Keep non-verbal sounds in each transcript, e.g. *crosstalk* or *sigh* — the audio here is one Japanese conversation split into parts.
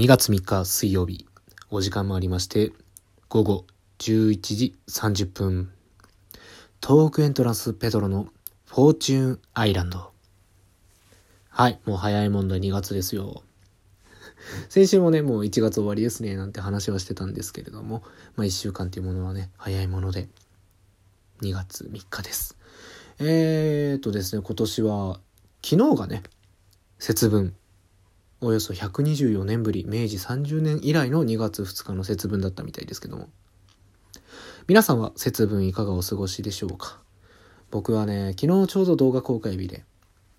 2月3日水曜日、お時間もありまして、午後11時30分、東北エントランスペドロのフォーチューンアイランド。はい、もう早いもんだ2月ですよ。*laughs* 先週もね、もう1月終わりですね、なんて話はしてたんですけれども、まあ1週間っていうものはね、早いもので、2月3日です。えーとですね、今年は、昨日がね、節分。およそ124年ぶり、明治30年以来の2月2日の節分だったみたいですけども。皆さんは節分いかがお過ごしでしょうか？僕はね、昨日ちょうど動画公開日で、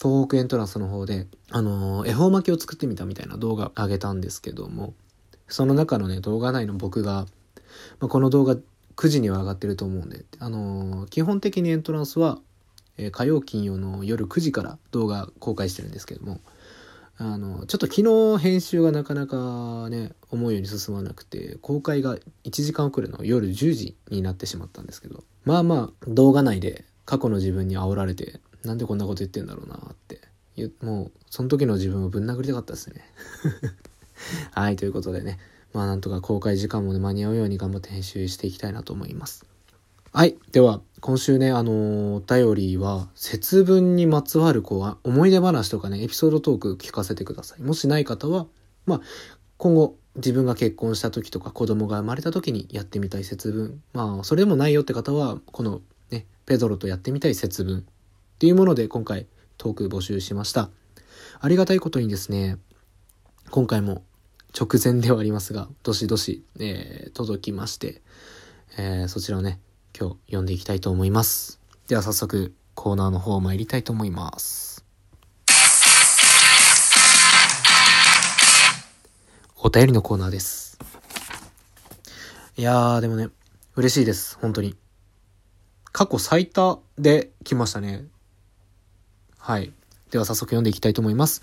東北エントランスの方で、あのー、恵方巻きを作ってみたみたいな動画上げたんですけども、その中のね、動画内の僕が、まあ、この動画9時には上がってると思うんで、あのー、基本的にエントランスは、え、火曜金曜の夜9時から動画公開してるんですけども、あの、ちょっと昨日編集がなかなかね、思うように進まなくて、公開が1時間遅れの夜10時になってしまったんですけど、まあまあ、動画内で過去の自分に煽られて、なんでこんなこと言ってんだろうなって、もう、その時の自分をぶん殴りたかったですね。*laughs* はい、ということでね、まあなんとか公開時間も、間に合うように頑張って編集していきたいなと思います。はい。では、今週ね、あのー、お便りは、節分にまつわる、こう、思い出話とかね、エピソードトーク聞かせてください。もしない方は、まあ、今後、自分が結婚した時とか子供が生まれた時にやってみたい節分。まあ、それでもないよって方は、このね、ペドロとやってみたい節分っていうもので今回トーク募集しました。ありがたいことにですね、今回も直前ではありますが、どしどし、えー、届きまして、えー、そちらをね、今日読んでいきたいと思います。では早速コーナーの方参りたいと思います。お便りのコーナーです。いやー、でもね、嬉しいです。本当に。過去最多で来ましたね。はい。では早速読んでいきたいと思います。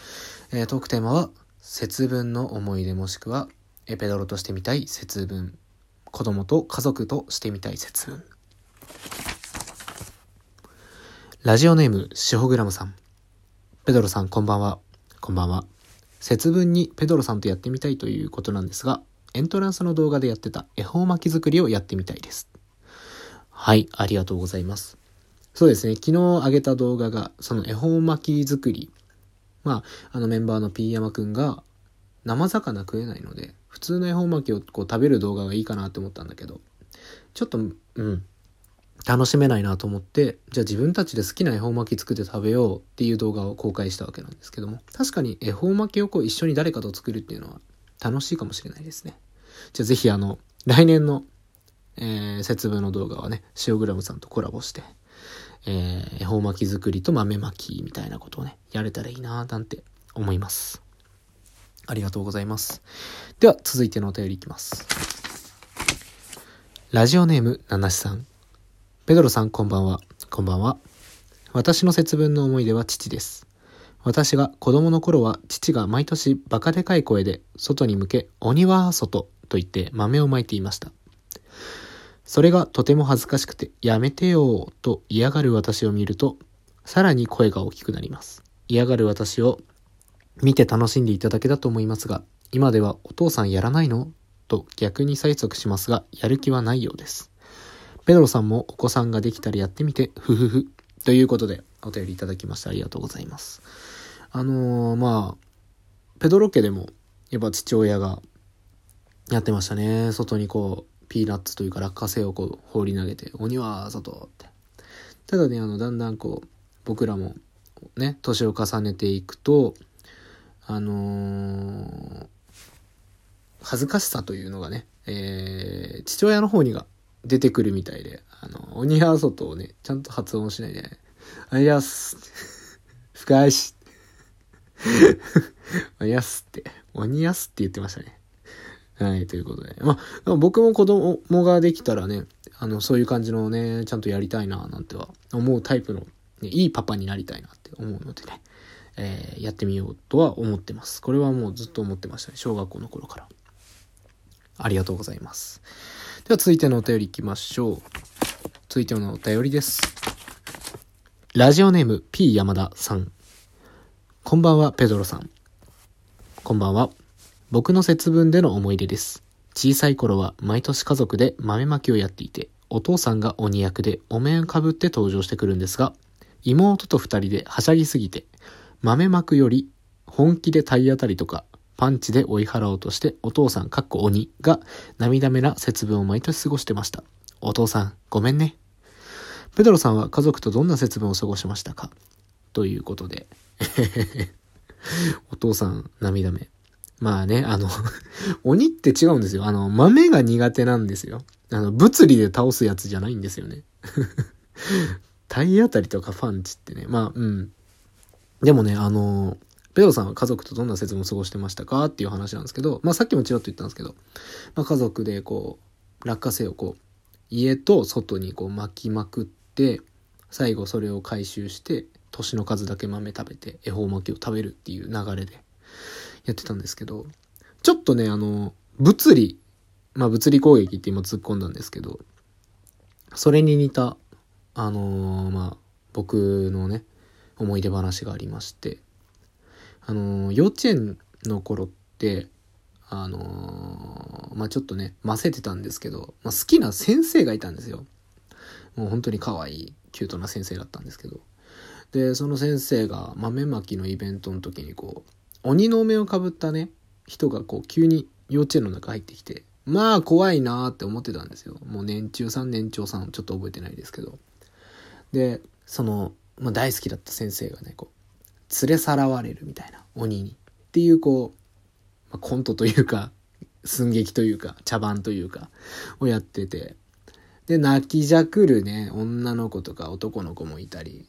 えー、トークテーマは、節分の思い出もしくは、エペドロとしてみたい節分。子供と家族としてみたい節分。ラジオネーム、シホグラムさん。ペドロさん、こんばんは。こんばんは。節分にペドロさんとやってみたいということなんですが、エントランスの動画でやってた恵方巻き作りをやってみたいです。はい、ありがとうございます。そうですね、昨日上げた動画が、その恵方巻き作り。まあ、あのメンバーのピーヤマくんが、生魚食えないので、普通の恵方巻きをこう食べる動画がいいかなって思ったんだけど、ちょっと、うん、楽しめないなと思って、じゃあ自分たちで好きな恵方巻き作って食べようっていう動画を公開したわけなんですけども、確かに恵方巻きをこう一緒に誰かと作るっていうのは楽しいかもしれないですね。じゃあぜひあの、来年の、えー、節分の動画はね、シオグラムさんとコラボして、えー、恵方巻き作りと豆巻きみたいなことをね、やれたらいいなぁなんて思います。ありがとうございます。では、続いてのお便りいきます。ラジオネーム、ナナシさん。ペドロさんこんばんは。こんばんは。私の節分の思い出は父です。私が子供の頃は父が毎年バカでかい声で外に向け鬼は外と言って豆をまいていました。それがとても恥ずかしくてやめてよと嫌がる私を見るとさらに声が大きくなります。嫌がる私を見て楽しんでいただけだと思いますが今ではお父さんやらないの？と逆に催促しますがやる気はないようです。ペドロさんもお子さんができたらやってみて、ふふふ。ということで、お便りいただきましてありがとうございます。あのー、まあ、ペドロ家でも、やっぱ父親がやってましたね。外にこう、ピーナッツというか落花生をこう放り投げて、鬼は外って。ただね、あの、だんだんこう、僕らもね、年を重ねていくと、あのー、恥ずかしさというのがね、えー、父親の方にが出てくるみたいで、あの、鬼は外をね、ちゃんと発音しないで、あやす、深いし、あやすって、鬼やすって言ってましたね。はい、ということで。まあ、僕も子供ができたらね、あの、そういう感じのね、ちゃんとやりたいな、なんては思うタイプの、ね、いいパパになりたいなって思うのでね、えー、やってみようとは思ってます。これはもうずっと思ってましたね。小学校の頃から。ありがとうございます。では続いてのお便り行きましょう。続いてのお便りです。ラジオネーム P 山田さん。こんばんは、ペドロさん。こんばんは。僕の節分での思い出です。小さい頃は毎年家族で豆まきをやっていて、お父さんが鬼役でお面をかぶって登場してくるんですが、妹と二人ではしゃぎすぎて、豆まくより本気で体当たりとか、パンチで追い払おうとして、お父さんかっこ鬼が涙目な節分を毎年過ごしてました。お父さん、ごめんね。ペドロさんは家族とどんな節分を過ごしましたか？ということで。*laughs* お父さん、涙目。まあね、あの鬼って違うんですよ。あの、豆が苦手なんですよ。あの、物理で倒すやつじゃないんですよね。*laughs* 体当たりとかパンチってね、まあ、うん。でもね、あの、ペドさんは家族とどんな節分を過ごしてましたか？っていう話なんですけど、まあさっきもちらっと言ったんですけど、まあ家族でこう、落花生をこう、家と外にこう巻きまくって、最後それを回収して、年の数だけ豆食べて恵方巻きを食べるっていう流れでやってたんですけど、ちょっとね、あの、物理、まあ物理攻撃って今突っ込んだんですけど、それに似た、あのー、まあ僕のね、思い出話がありまして、あのー、幼稚園の頃って、あのー、まあちょっとね、ませてたんですけど、まあ、好きな先生がいたんですよ。もう本当に可愛い、キュートな先生だったんですけど。で、その先生が豆まきのイベントの時にこう、鬼のお面をかぶったね、人がこう急に幼稚園の中入ってきて、まあ怖いなーって思ってたんですよ。もう年中さん年長さんちょっと覚えてないですけど。で、その、まあ、大好きだった先生がね、こう、連れさらわれるみたいな、鬼に。っていうこう、まあ、コントというか、*laughs* 寸劇というか、茶番というか、をやってて。で、泣きじゃくるね、女の子とか男の子もいたり、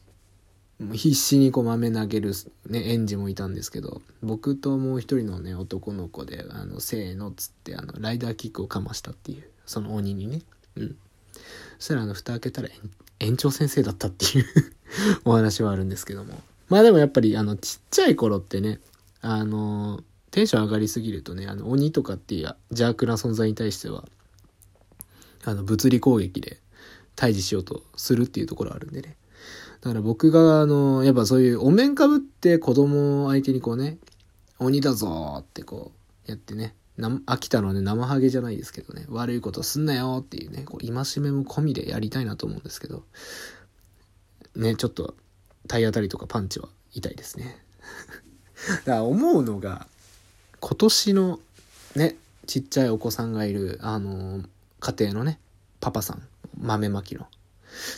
必死にこう豆投げる、ね、園児もいたんですけど、僕ともう一人のね、男の子で、あの、せーのっつって、あの、ライダーキックをかましたっていう、その鬼にね。うん。そしたらあの、蓋開けたら園長先生だったっていう *laughs* お話はあるんですけども。まあでもやっぱり、あの、ちっちゃい頃ってね、あの、テンション上がりすぎるとね、あの、鬼とかっていう邪悪な存在に対しては、あの、物理攻撃で退治しようとするっていうところあるんでね。だから僕が、あの、やっぱそういうお面かぶって子供相手にこうね、鬼だぞってこうやってね、秋田のね、生ハゲじゃないですけどね、悪いことすんなよっていうね、こう、戒めも込みでやりたいなと思うんですけど、ね、ちょっと体当たりとかパンチは痛いですね。*laughs* だから思うのが、今年のね、ちっちゃいお子さんがいる、あの、家庭のね、パパさん、豆まきの、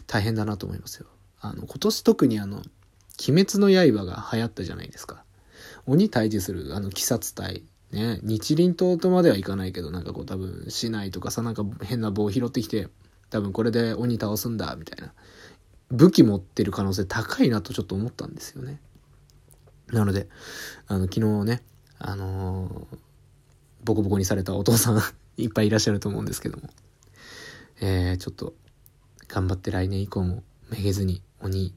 大変だなと思いますよ。あの、今年特にあの、鬼滅の刃が流行ったじゃないですか。鬼退治する、あの、鬼殺隊。ね、日輪刀とまではいかないけど、なんかこう多分、市内とかさ、なんか変な棒拾ってきて、多分これで鬼倒すんだ、みたいな。武器持ってる可能性高いなとちょっと思ったんですよね。なので、あの、昨日ね、あのー、ボコボコにされたお父さん *laughs* いっぱいいらっしゃると思うんですけども、えー、ちょっと、頑張って来年以降もめげずに鬼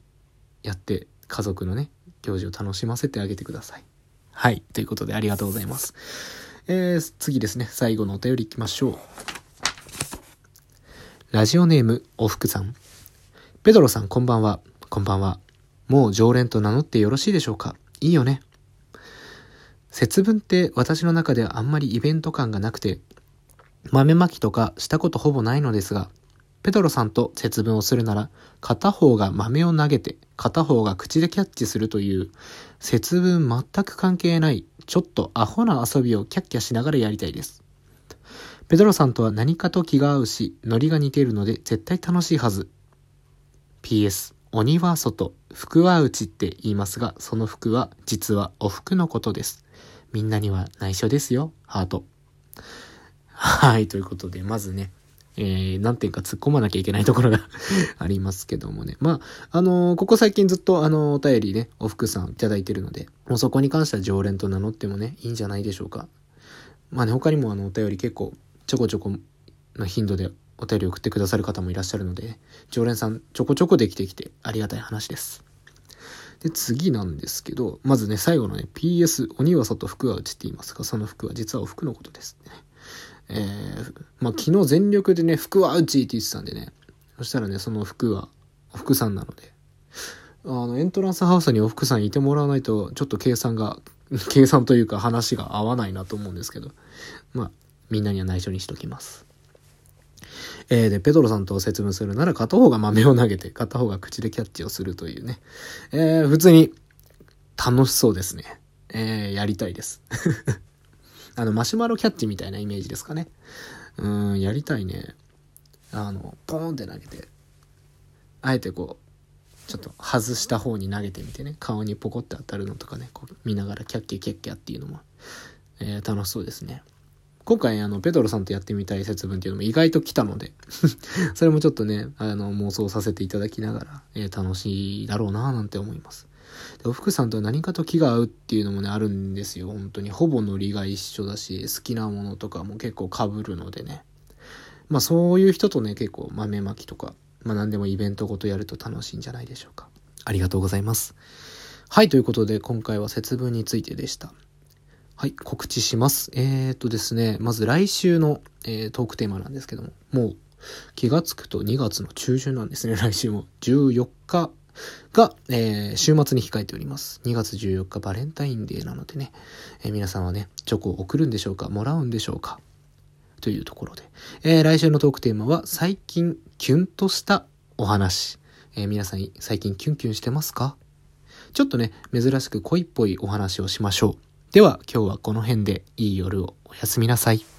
やって家族のね、行事を楽しませてあげてください。はい。ということでありがとうございます。えー、次ですね。最後のお便り行きましょう。ラジオネーム、おふくさん。ペドロさん、こんばんは。こんばんは。もう常連と名乗ってよろしいでしょうか？いいよね。節分って私の中ではあんまりイベント感がなくて、豆まきとかしたことほぼないのですが、ペドロさんと節分をするなら、片方が豆を投げて、片方が口でキャッチするという、節分全く関係ない、ちょっとアホな遊びをキャッキャしながらやりたいです。ペドロさんとは何かと気が合うし、ノリが似ているので絶対楽しいはず。PS、鬼は外、服は内って言いますが、その服は実はお服のことです。みんなには内緒ですよ、ハート。はい、ということで、まずね、えー、何点か突っ込まなきゃいけないところが *laughs* ありますけどもね。まあ、あのー、ここ最近ずっとあの、お便りね、お福さんいただいてるので、もうそこに関しては常連と名乗ってもね、いいんじゃないでしょうか。まあね、他にもあの、お便り結構、ちょこちょこの頻度でお便り送ってくださる方もいらっしゃるので、常連さんちょこちょこできてきてありがたい話です。で、次なんですけど、まずね、最後のね、PS、鬼は外、服は内って言いますが、その服は実はお服のことですね。えー、まあ、昨日全力でね、服はうちって言ってたんでね、そしたらね、その服は、福さんなので、あの、エントランスハウスにお福さんいてもらわないと、ちょっと計算が、*laughs* 計算というか話が合わないなと思うんですけど、まあ、みんなには内緒にしときます。えー、で、ペドロさんと説明するなら片方が豆を投げて、片方が口でキャッチをするというね。えー、普通に楽しそうですね。えー、やりたいです。*laughs* あの、マシュマロキャッチみたいなイメージですかね。うん、やりたいね。あの、ポーンって投げて、あえてこう、ちょっと外した方に投げてみてね、顔にポコって当たるのとかね、こう見ながらキャッキャキャッキャっていうのも、えー、楽しそうですね。今回あの、ペドロさんとやってみたい節分っていうのも意外と来たので *laughs* それもちょっとね、あの、妄想させていただきながら、えー、楽しいだろうなぁなんて思います。で、お福さんと何かと気が合うっていうのもね、あるんですよ。本当に。ほぼノリが一緒だし、好きなものとかも結構被るのでね。まあそういう人とね、結構豆まきとか、まあ何でもイベントごとやると楽しいんじゃないでしょうか。ありがとうございます。はい、ということで今回は節分についてでした。はい、告知します。えーとですね、まず来週の、えー、トークテーマなんですけども、もう気がつくと2月の中旬なんですね、*laughs* 来週も。14日が、えー、週末に控えております。2月14日バレンタインデーなのでね、え、皆さんはね、チョコを送るんでしょうかもらうんでしょうかというところで。え、来週のトークテーマは、最近キュンとしたお話。え、皆さん最近キュンキュンしてますか？ちょっとね、珍しく恋っぽいお話をしましょう。では、今日はこの辺でいい夜をおやすみなさい。